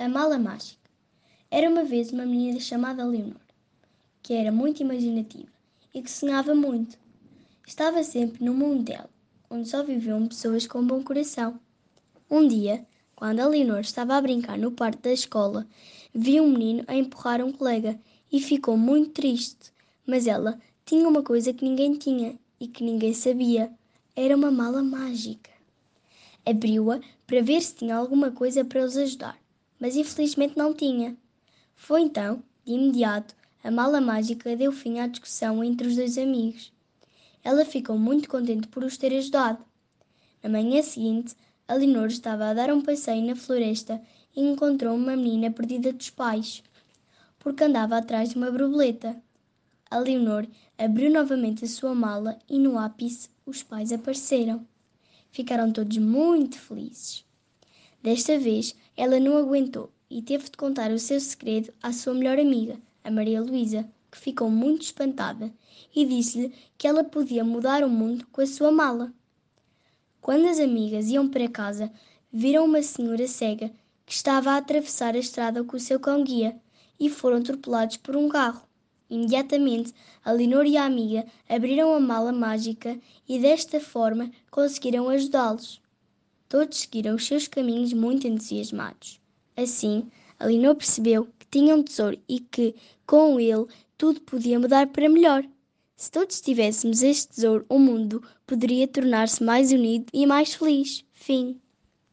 A Mala Mágica. Era uma vez uma menina chamada Leonor, que era muito imaginativa e que sonhava muito. Estava sempre no mundo dela, onde só viviam pessoas com bom coração. Um dia, quando a Leonor estava a brincar no parque da escola, viu um menino a empurrar um colega e ficou muito triste. Mas ela tinha uma coisa que ninguém tinha e que ninguém sabia: era uma mala mágica. Abriu-a para ver se tinha alguma coisa para os ajudar mas infelizmente não tinha. Foi então, de imediato, a mala mágica deu fim à discussão entre os dois amigos. Ela ficou muito contente por os ter ajudado. Na manhã seguinte, a Leonor estava a dar um passeio na floresta e encontrou uma menina perdida dos pais, porque andava atrás de uma borboleta. A Leonor abriu novamente a sua mala e no ápice os pais apareceram. Ficaram todos muito felizes. Desta vez, ela não aguentou e teve de contar o seu segredo à sua melhor amiga, a Maria Luísa, que ficou muito espantada e disse-lhe que ela podia mudar o mundo com a sua mala. Quando as amigas iam para casa, viram uma senhora cega que estava a atravessar a estrada com o seu cão-guia e foram atropelados por um carro. Imediatamente, a Lenor e a amiga abriram a mala mágica e desta forma conseguiram ajudá-los. Todos seguiram os seus caminhos muito entusiasmados. Assim, Alinor percebeu que tinha um tesouro e que, com ele, tudo podia mudar para melhor. Se todos tivéssemos este tesouro, o mundo poderia tornar-se mais unido e mais feliz. Fim.